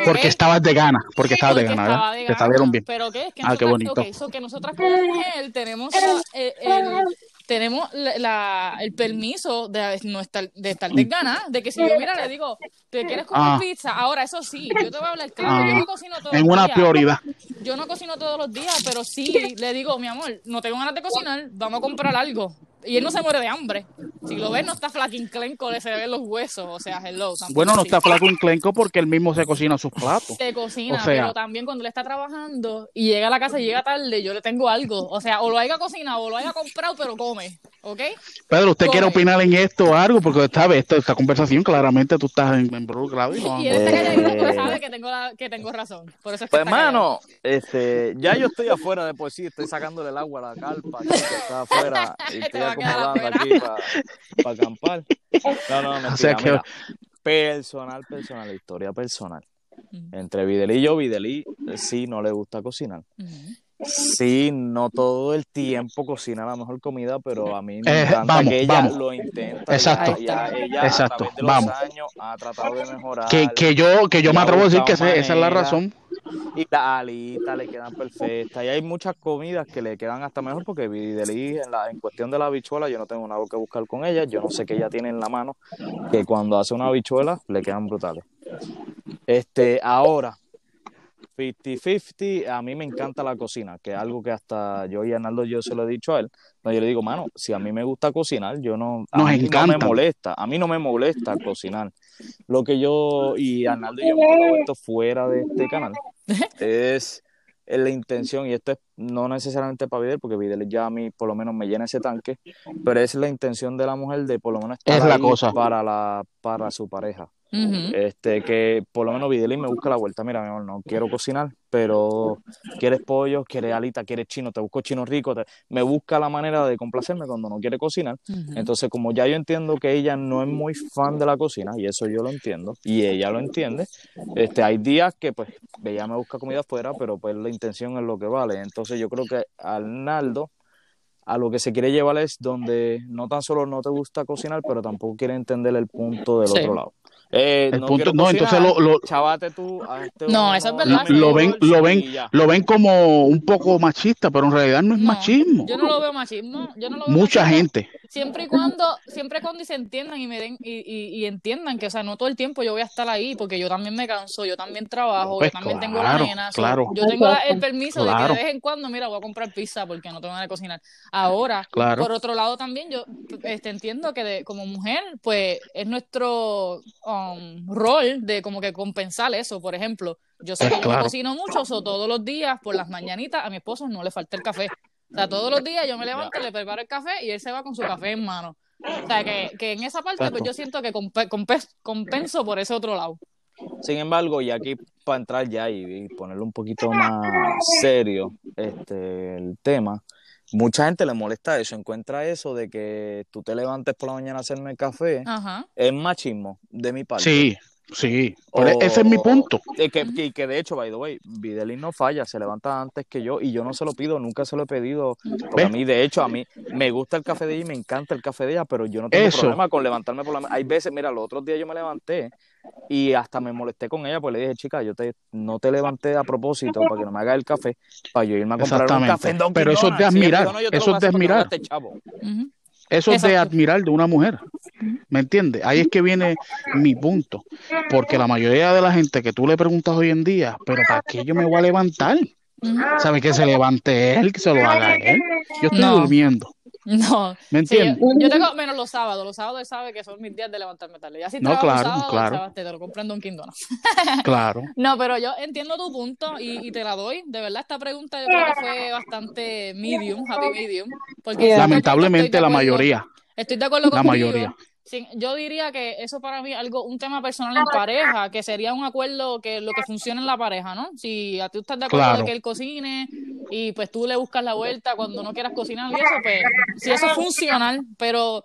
Porque estabas de gana, porque estabas de gana, estaba ¿verdad? de Te gana. salieron bien. Pero ¿qué? Es que Ah, qué bonito. ok, so que nosotras como mujer tenemos el, el- tenemos la, la- el permiso de no estar, de estar desganada, de que si yo mira le digo, ¿te quieres comer Ah. pizza? Ahora, eso sí, yo te voy a hablar claro, yo Ah. no cocino todos En los una días. prioridad. Yo no cocino todos los días, pero sí le digo, mi amor, no tengo ganas de cocinar, vamos a comprar algo. Y él no se muere de hambre. Si lo ves, no está flaquinclenco, le se ven los huesos. O sea, hello. tampoco Bueno, no está flaco enclenco porque él mismo se cocina sus platos. te cocina, O sea- pero también cuando él está trabajando y llega a la casa y llega tarde, yo le tengo algo. O sea, o lo haya cocinado o lo haya comprado, pero come. ¿Ok? Pedro, ¿usted Come. quiere opinar en esto o algo? Porque esta vez, esta, esta conversación, claramente tú estás en- involucrado y no- Y él está Eh. sabe que tengo, la- que tengo razón. Por eso es que Pues, hermano, este, ya yo estoy afuera de por sí, estoy sacándole el agua a la carpa aquí que está afuera y estoy acomodando aquí para acampar. No, no, mentira, O sea que- mira. Personal, personal, historia personal. Entre Videli y yo, Videli eh, sí no le gusta cocinar. Ujú. Sí, no todo el tiempo cocina la mejor comida, pero a mí me Eh, encanta vamos, que ella vamos. lo intenta. Exacto. Ya ella Exacto, a de los vamos. años ha tratado de mejorar. que, que yo, que yo me atrevo a decir que esa es la razón. Y las alitas le quedan perfectas. Y hay muchas comidas que le quedan hasta mejor porque Videli, en, la, en cuestión de la habichuela, yo no tengo nada que buscar con ella. Yo no sé qué ella tiene en la mano, que cuando hace una habichuela le quedan brutales. Este, ahora, 50-50, a mí me encanta la cocina, que es algo que hasta yo y Arnaldo yo se lo he dicho a él. No, yo le digo, mano, si a mí me gusta cocinar, yo no, a Nos mí no me molesta, a mí no me molesta cocinar. Lo que yo y Arnaldo y yo hemos esto fuera de este canal es es la intención, y esto es no necesariamente para Videl, porque Videl ya a mí por lo menos me llena ese tanque, pero es la intención de la mujer de por lo menos estar Es la ahí cosa. para la para su pareja. Este, que por lo menos Videli me busca la vuelta. Mira, mi amor, no quiero cocinar, pero quieres pollo, quieres alita, quieres chino, te busco chino rico. te- Me busca la manera de complacerme cuando no quiere cocinar. Entonces, como ya yo entiendo que ella no es muy fan de la cocina, y eso yo lo entiendo, y ella lo entiende, este, hay días que pues ella me busca comida afuera, pero pues la intención es lo que vale. Entonces, yo creo que Arnaldo a lo que se quiere llevar es donde no tan solo no te gusta cocinar, pero tampoco quiere entender el punto del Sí. otro lado. Eh, El no punto- no, entonces lo- lo- chavate tú, hazte No, uno eso es verdad. Lo ven, lo ven, lo ven como un poco machista, pero en realidad no es No, machismo. Yo no lo veo machismo. Yo no lo veo Mucha machismo. gente. Siempre y cuando, siempre y cuando se entiendan y me den y, y, y entiendan que, o sea, no todo el tiempo yo voy a estar ahí, porque yo también me canso, yo también trabajo, Pues yo también tengo la nena, claro. yo tengo la- el permiso de que de vez en cuando, mira, voy a comprar pizza porque no tengo ganas de cocinar. Ahora, Claro. por otro lado también yo este, entiendo que de- como mujer, pues es nuestro um, rol de como que compensar eso. Por ejemplo, yo sé Pues que yo no claro. cocino mucho, o todos los días por las mañanitas a mi esposo no le falta el café. O sea, todos los días yo me levanto, le preparo el café y él se va con su café en mano. O sea, que, que en esa parte, pues yo siento que compe- compe- compenso por ese otro lado. Sin embargo, y aquí para entrar ya y, y ponerlo un poquito más serio, este, el tema, mucha gente le molesta eso, encuentra eso de que tú te levantes por la mañana a hacerme café, Ajá. es machismo de mi parte. Sí, sí. O- ese es mi punto. Y que, y que de hecho, by the way, Videli no falla, se levanta antes que yo y yo no se lo pido, nunca se lo he pedido. Porque a mí, de hecho, a mí me gusta el café de ella y me encanta el café de ella, pero yo no tengo Eso. problema con levantarme por la mañana. Hay veces, mira, los otros días yo me levanté y hasta me molesté con ella, pues le dije, chica, yo te, no te levanté a propósito para que no me hagas el café, para yo irme a comprar un café en Dunkin' Pero eso es de admirar, dijo, "No, yo te lo eso es de admirar. chavo". Eso es de admirar de una mujer. ¿Me entiendes? Ahí es que viene mi punto. Porque la mayoría de la gente que tú le preguntas hoy en día, ¿pero para qué yo me voy a levantar? ¿Sabe que se levante él, que se lo haga él? Yo estoy No. durmiendo. No. ¿Me Sí, yo, tengo menos los sábados. Los sábados él sabe que son mis días de levantarme tarde. Ya si No, claro, sábado, claro. sábado, te lo compro en Dunkin' Donuts. Claro. No, pero yo entiendo tu punto y, y te la doy. De verdad, esta pregunta yo creo que fue bastante medium, happy medium. Porque Lamentablemente la mayoría. Estoy de acuerdo La contigo. Sí, yo diría que eso para mí es algo, un tema personal en pareja, que sería un acuerdo que lo que funciona en la pareja, ¿no? Si a ti estás de acuerdo Claro. de que él cocine y pues tú le buscas la vuelta cuando no quieras cocinar y eso, pues si eso es funcional, pero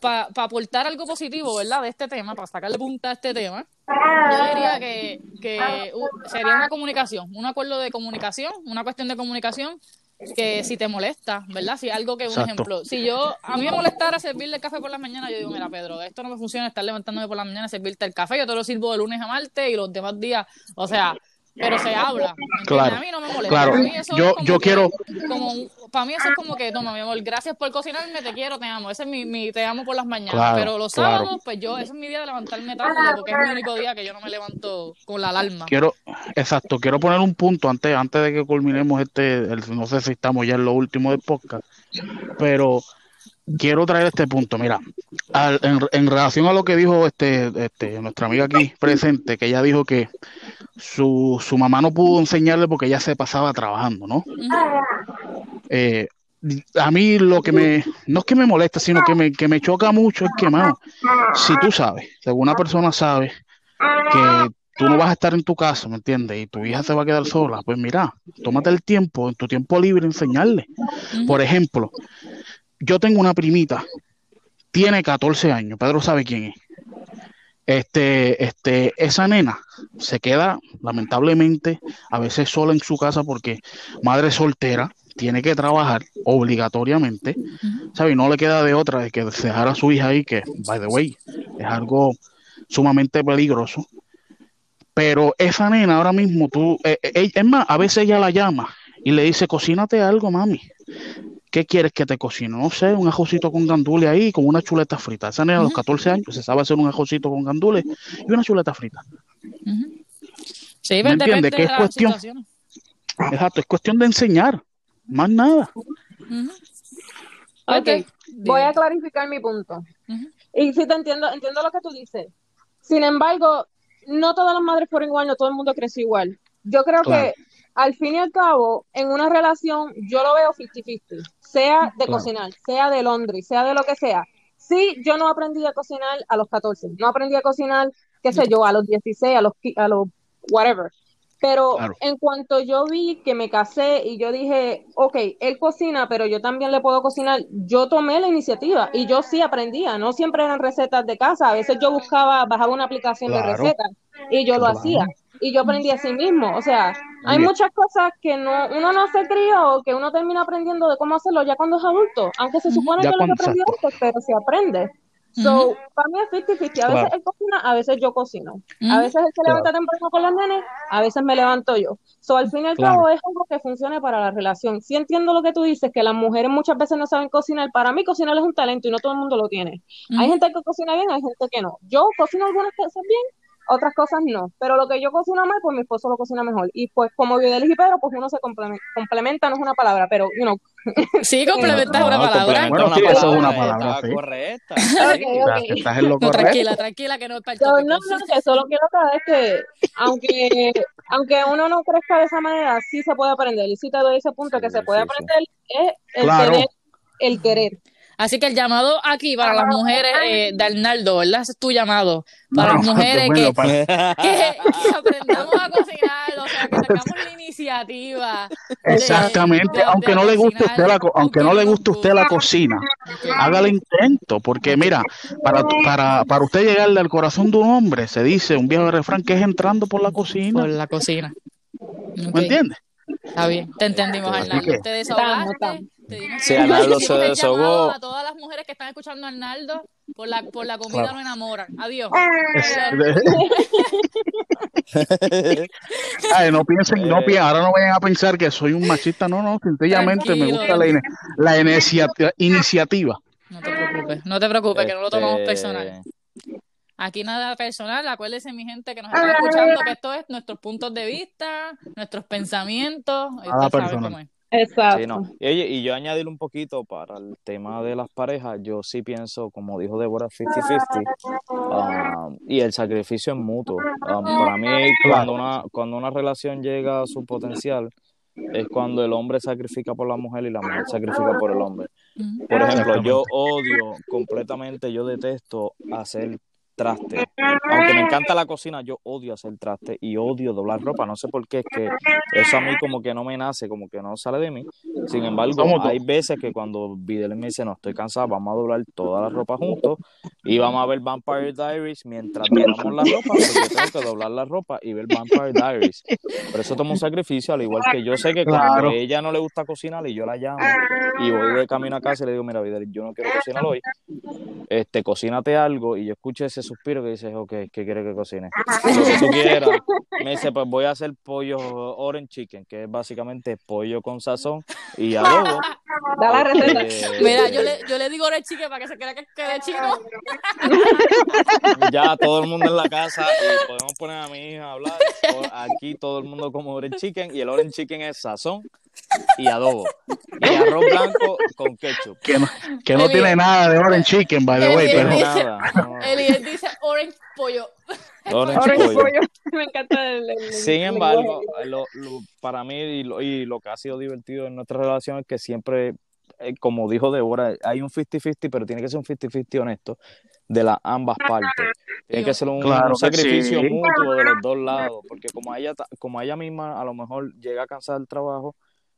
para aportar algo positivo, ¿verdad? De este tema, para sacarle punta a este tema, yo diría que, que uh, sería una comunicación, un acuerdo de comunicación, una cuestión de comunicación que si te molesta, ¿verdad? Si algo que, un Exacto. ejemplo, si yo, a mí me molestara servirle el café por las mañanas, yo digo, mira, Pedro, esto no me funciona estar levantándome por la mañana a servirte el café, yo te lo sirvo de lunes a martes y los demás días, o sea, pero se habla. Claro, A mí no me molesta. claro. Para mí eso Yo- es como yo que- quiero- Como, para mí eso es como que, toma, mi amor, gracias por cocinarme, te quiero, te amo. Ese es mi, mi te amo por las mañanas. Claro, pero los claro. sábados, pues yo, ese es mi día de levantarme tarde, porque es mi único día que yo no me levanto con la alarma. Quiero, exacto, quiero poner un punto antes, antes de que culminemos este, el- no sé si estamos ya en lo último del podcast, pero quiero traer este punto. Mira, en relación a lo que dijo este, este, nuestra amiga aquí presente, que ella dijo que su, su mamá no pudo enseñarle porque ella se pasaba trabajando, ¿no? Eh, a mí lo que me, no es que me molesta, sino que me, que me choca mucho es que, mano, si tú sabes, si alguna persona sabe que tú no vas a estar en tu casa, ¿me entiendes? Y tu hija se va a quedar sola, pues mira, tómate el tiempo, en tu tiempo libre, enseñarle. Por ejemplo, yo tengo una primita, tiene 14 años, Pedro sabe quién es. Este, este, esa nena se queda, lamentablemente, a veces sola en su casa porque madre soltera, tiene que trabajar obligatoriamente, ¿sabes? Y no le queda de otra de que dejar a su hija ahí, que, by the way, es algo sumamente peligroso. Pero esa nena ahora mismo, tú, eh, eh, es más, a veces ella la llama y le dice, cocínate algo, mami. ¿Qué quieres que te cocine? No sé, un ajocito con gandules ahí, con una chuleta frita. Esa nena a los 14 años se sabe hacer un ajocito con gandules y una chuleta frita. Sí, ¿Me pues, entiendes? Que es cuestión-. Exacto, es cuestión de enseñar, más nada. Ok, Ok, voy a clarificar mi punto. Y sí te entiendo, entiendo lo que tú dices. Sin embargo, no todas las madres fueron igual, no todo el mundo creció igual. Yo creo Claro. que al fin y al cabo, en una relación, yo lo veo 50-50, sea de Claro. cocinar, sea de laundry, sea de lo que sea. Sí, yo no aprendí a cocinar a los 14, no aprendí a cocinar, qué sé yo, a los 16, a los, a los whatever. Pero Claro. en cuanto yo vi que me casé y yo dije, ok, él cocina, pero yo también le puedo cocinar, yo tomé la iniciativa y yo sí aprendía, no siempre eran recetas de casa, a veces yo buscaba, bajaba una aplicación de recetas y yo lo hacía y yo aprendí así mismo, o sea, hay Bien. muchas cosas que no, uno no se crió, que uno termina aprendiendo de cómo hacerlo ya cuando es adulto, aunque se supone Ya que lo que aprendió antes, pero se aprende. So, para mí es 50-50. A veces él cocina, a veces yo cocino. A veces él se levanta temprano con los nenes, a veces me levanto yo. So, al fin y al Claro. cabo es algo que funcione para la relación. Sí entiendo lo que tú dices, que las mujeres muchas veces no saben cocinar. Para mí cocinar es un talento y no todo el mundo lo tiene. Hay gente que cocina bien, hay gente que no. Yo cocino algunas cosas bien, otras cosas no. Pero lo que yo cocino mal, pues mi esposo lo cocina mejor. Y pues como Videlis y Pedro, pues uno se complementa, complementa, no es una palabra, pero, you know. Sí, complementas No, una palabra. complementa Bueno, una sí, eso es una palabra, palabra, está sí. correcta. Ok, sí. O sea, ok. que estás en lo No, tranquila, tranquila, que no es para no, no, que solo quiero saber que aunque, aunque uno no crezca de esa manera, sí se puede aprender. Y sí te doy ese punto, que Sí, se puede sí, sí. aprender es el Claro. querer, el querer. Así que el llamado aquí para las mujeres eh, de Arnaldo, ¿verdad? Ese es tu llamado. Para No, las mujeres que, para- que, que aprendamos a cocinar, o sea, que tengamos la iniciativa. Exactamente, de- aunque de no le guste a usted la, aunque no le guste a usted la cocina, haga el intento, porque mira, para, para, para usted llegarle al corazón de un hombre, se dice un viejo refrán que es entrando por la cocina, Por la cocina. ¿me entiendes? Está bien, te entendimos, Arnaldo. Te desahogaste. Te dimos Sí, Arnaldo se desahogó. llamado A todas las mujeres que están escuchando a Arnaldo, por la, por la comida Claro. no enamoran. Adiós. Ay, no piensen, no piensen, ahora no vayan a pensar que soy un machista, no, no, sencillamente me gusta la, la inicia- iniciativa. No te preocupes, no te preocupes, que no lo tomamos Este, personal. Aquí nada personal, acuérdense mi gente que nos está escuchando que esto es nuestros puntos de vista, nuestros pensamientos, Nada personal. Exacto. Sí, no. Y, oye, y yo añadir un poquito para el tema de las parejas, yo sí pienso, como dijo Débora, 50-50, um, y el sacrificio es mutuo. Um, para mí, cuando una, cuando una relación llega a su potencial, es cuando el hombre sacrifica por la mujer y la mujer sacrifica por el hombre. Por ejemplo, yo odio completamente, yo detesto hacer traste. Aunque me encanta la cocina, yo odio hacer traste y odio doblar ropa. No sé por qué, es que eso a mí como que no me nace, como que no sale de mí. Sin embargo, hay veces que cuando Videl me dice, no estoy cansado, vamos a doblar toda la ropa juntos y vamos a ver Vampire Diaries mientras doblamos la ropa, porque yo tengo que doblar la ropa y ver Vampire Diaries. Por eso tomo un sacrificio, al igual que yo sé que cuando Claro. a ella no le gusta cocinar y yo la llamo y voy de camino a casa y le digo, mira, Videl, yo no quiero cocinar hoy, este, cocínate algo y yo escucho ese suspiro que dices, ok, ¿qué quieres que cocine? Lo que tú quieras. Me dice, pues voy a hacer pollo orange chicken, que es básicamente pollo con sazón y adobo. Da la receta. Mira, yo le, yo le digo ahora chique para que se crea que quede chino. ya todo el mundo en la casa y podemos poner a mi hija a hablar. Aquí todo el mundo come orange chicken y el orange chicken es sazón y adobo. Y arroz blanco con ketchup. Que no, que no Eli- tiene nada de orange chicken, by the Eli- way, pero Eli- Nada, no. Eliel dice orange pollo. Orange pollo. pollo. Me encanta el, el- el Sin embargo, lenguaje. lo- lo- para mí y lo, y lo que ha sido divertido en nuestra relación es que siempre, eh, como dijo Débora, hay un 50-50, pero tiene que ser un 50-50 honesto de las ambas partes. Tiene que ser un, Claro un que sacrificio sí. mutuo de los dos lados, porque como ella, como ella misma a lo mejor llega a cansar del trabajo,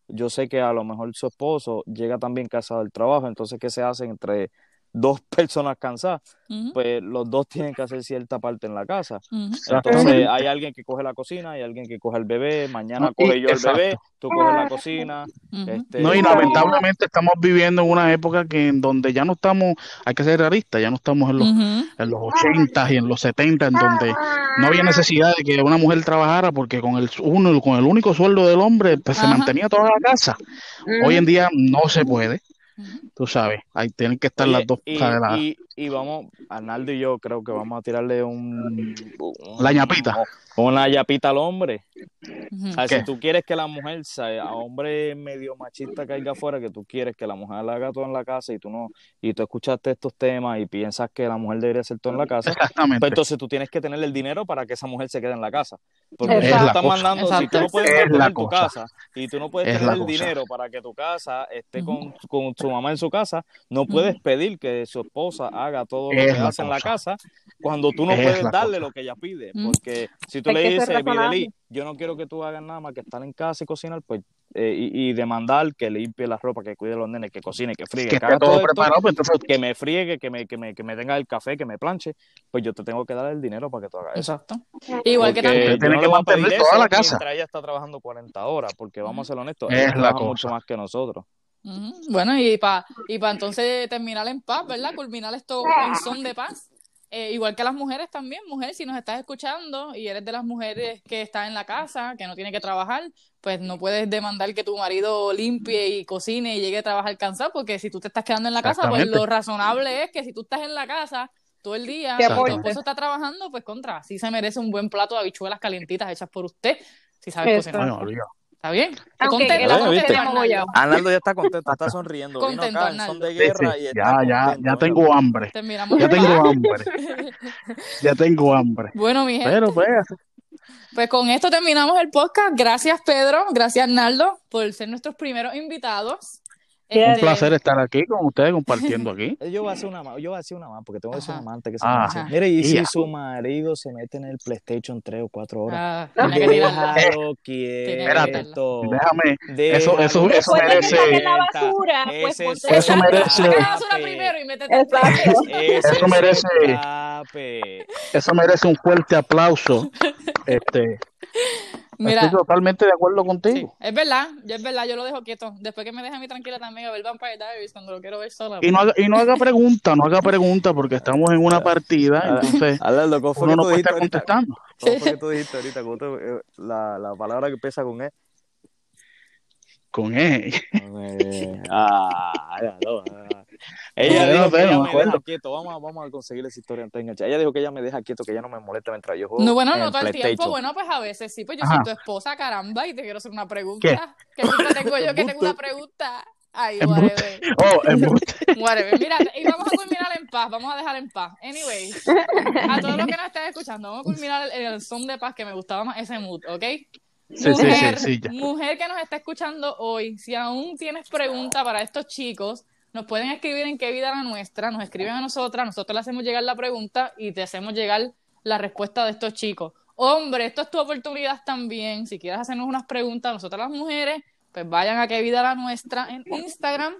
yo sé que a lo mejor su esposo llega también cansado del trabajo, entonces ¿qué se hace entre dos personas cansadas? Pues los dos tienen que hacer cierta parte en la casa. Entonces hay alguien que coge la cocina, hay alguien que coge el bebé, mañana coge yo el exacto. bebé, tú coges la cocina. Este, No, y lamentablemente estamos viviendo en una época que en donde ya no estamos, hay que ser realistas, ya no estamos en los, en los 80 y en los 70, en donde no había necesidad de que una mujer trabajara porque con el uno, con el único sueldo del hombre pues, se mantenía toda la casa. Hoy en día no se puede. Tú sabes, ahí tienen que estar Oye, las dos, y- y vamos, Arnaldo y yo creo que vamos a tirarle un, un- La ñapita. Una ñapita al hombre. Ujú. O sea, si tú quieres que la mujer, sea, a hombre medio machista caiga afuera, que tú quieres que la mujer la haga todo en la casa y tú no, y tú escuchaste estos temas y piensas que la mujer debería hacer todo en la casa, Exactamente. Pues entonces tú tienes que tener el dinero para que esa mujer se quede en la casa. Porque Es tú la estás cosa. mandando, si tú Exacto. no puedes Es mantener la tu casa y tú no puedes Es tener el cosa. dinero para que tu casa esté con, con su mamá en su casa, no puedes pedir que su esposa haga todo lo Es que hace en la casa cuando tú no Es puedes darle cosa. lo que ella pide. Ujú. Porque si tú Hay le dices. Videli, yo no quiero que tú hagas nada más que estar en casa y cocinar, pues eh, y, y demandar que limpie la ropa, que cuide a los nenes, que cocine, que friegue, que que haga todo preparado, pues entonces que me friegue, que me, que me, que me tenga el café, que me planche, pues yo te tengo que dar el dinero para que tú hagas eso. Exacto. Igual que también. yo Tiene no que mantener toda la casa. Mientras ella está trabajando 40 horas, porque vamos a ser honestos, Es ella la trabaja cosa. mucho más que nosotros. Bueno, y para y pa entonces terminar en paz, ¿verdad? Culminar esto en son de paz. Eh, igual que las mujeres también, mujer, si nos estás escuchando y eres de las mujeres que está en la casa, que no tiene que trabajar, pues no puedes demandar que tu marido limpie y cocine y llegue a trabajar cansado, porque si tú te estás quedando en la casa, pues lo razonable es que si tú estás en la casa todo el día y tu esposo está trabajando, pues contra, sí se merece un buen plato de habichuelas calientitas hechas por usted, si sabes cocinar. Olvídado. ¿Está bien? Contenta, esté Arnaldo. ya está contento, está sonriendo. Vino Contento, acá en son de Arnaldo. Sí, guerra sí, y ya, ya, contento, ya tengo hambre. Terminamos Ya en tengo hambre. Ya tengo hambre. Bueno, mi gente, Pero pues, pues con esto terminamos el podcast. Gracias, Pedro. Gracias, Arnaldo, por ser nuestros primeros invitados. Un un Este, placer estar aquí con ustedes compartiendo aquí. Eh, Yo voy a hacer una más, yo voy a una más, porque tengo que decir Ajá. una más antes que se Ah. me. Mire, y si Ya. su marido se mete en el PlayStation 3 o 4 horas, ah, tirarla. déjalo quieto. Déjame, Déjalo eso- eso de que merece- saques la basura, pues es Eso merece- primero y métete. Exacto. Ese Eso es merece- eso merece un fuerte aplauso. Este, Mira, estoy totalmente de acuerdo sí, contigo. es verdad, ya es verdad, yo lo dejo quieto. Después que me deje a mí tranquila también a ver Vampire Diaries cuando lo quiero ver sola. Y no haga, y no haga pregunta, no haga pregunta porque estamos en una partida, entonces Arnaldo, ¿cómo fue uno que no puede estar ahorita? contestando. ¿Cómo fue que tú dijiste ahorita? ¿Cómo te- eh, la, la palabra que empieza con E. Con E. Ah, ya, no, ah. Ella dijo no que ella no me deja quieto. Vamos a, vamos a conseguir esa historia antes. Ella dijo que ella me deja quieto, que ella no me molesta mientras yo juego. No, bueno, en no todo el tiempo. Bueno, pues a veces sí, pues yo Ajá. soy tu esposa, caramba, y te quiero hacer una pregunta. Que siempre tengo yo que tengo una pregunta. Ay, whatever. Oh. Whatever. Mira, y vamos a culminar en paz, vamos a dejar en paz. Anyway, a todos los que nos estén escuchando, vamos a culminar en el son de paz que me gustaba más ese mood, ¿ok? Sí, sí, sí, mujer, sí, mujer que nos está escuchando hoy, si aún tienes pregunta para estos chicos, nos pueden escribir en qué vida la nuestra, nos escriben a nosotras, nosotros le hacemos llegar la pregunta y te hacemos llegar la respuesta de estos chicos. Hombre, esto es tu oportunidad también. Si quieres hacernos unas preguntas, nosotras las mujeres, pues vayan a qué vida la nuestra en Instagram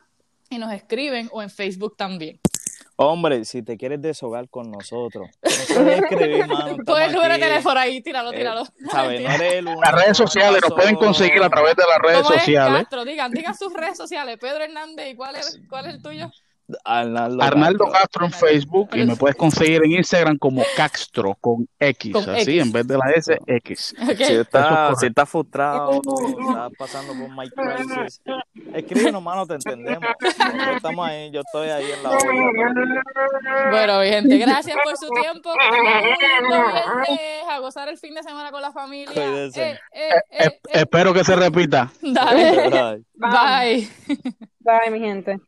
y nos escriben o en Facebook también. Hombre, si te quieres deshogar con nosotros, no sabes escribir, mano. Pon el número de teléfono ahí, tíralo, Eh, tíralo. ¿sabes? No eres el único, Las redes sociales nos pueden conseguir a través de las redes ¿Cómo es, sociales. Castro? Digan, digan sus redes sociales. Pedro Hernández, ¿y cuál es, cuál es el tuyo? Arnaldo, Arnaldo Castro. Castro en Facebook y me puedes conseguir en Instagram como Castro con X, Con así X. en vez de la S, X. Si Eso estás es si frustrado, estás pasando por my crisis, escríbenos, mano, te entendemos. Estamos ahí, yo estoy ahí en la. Bueno, mi gente, gracias por su tiempo. Que a gozar el fin de semana con la familia. Eh, eh, Eh, eh, eh. espero que se repita. Dale. Bye. Bye, mi gente.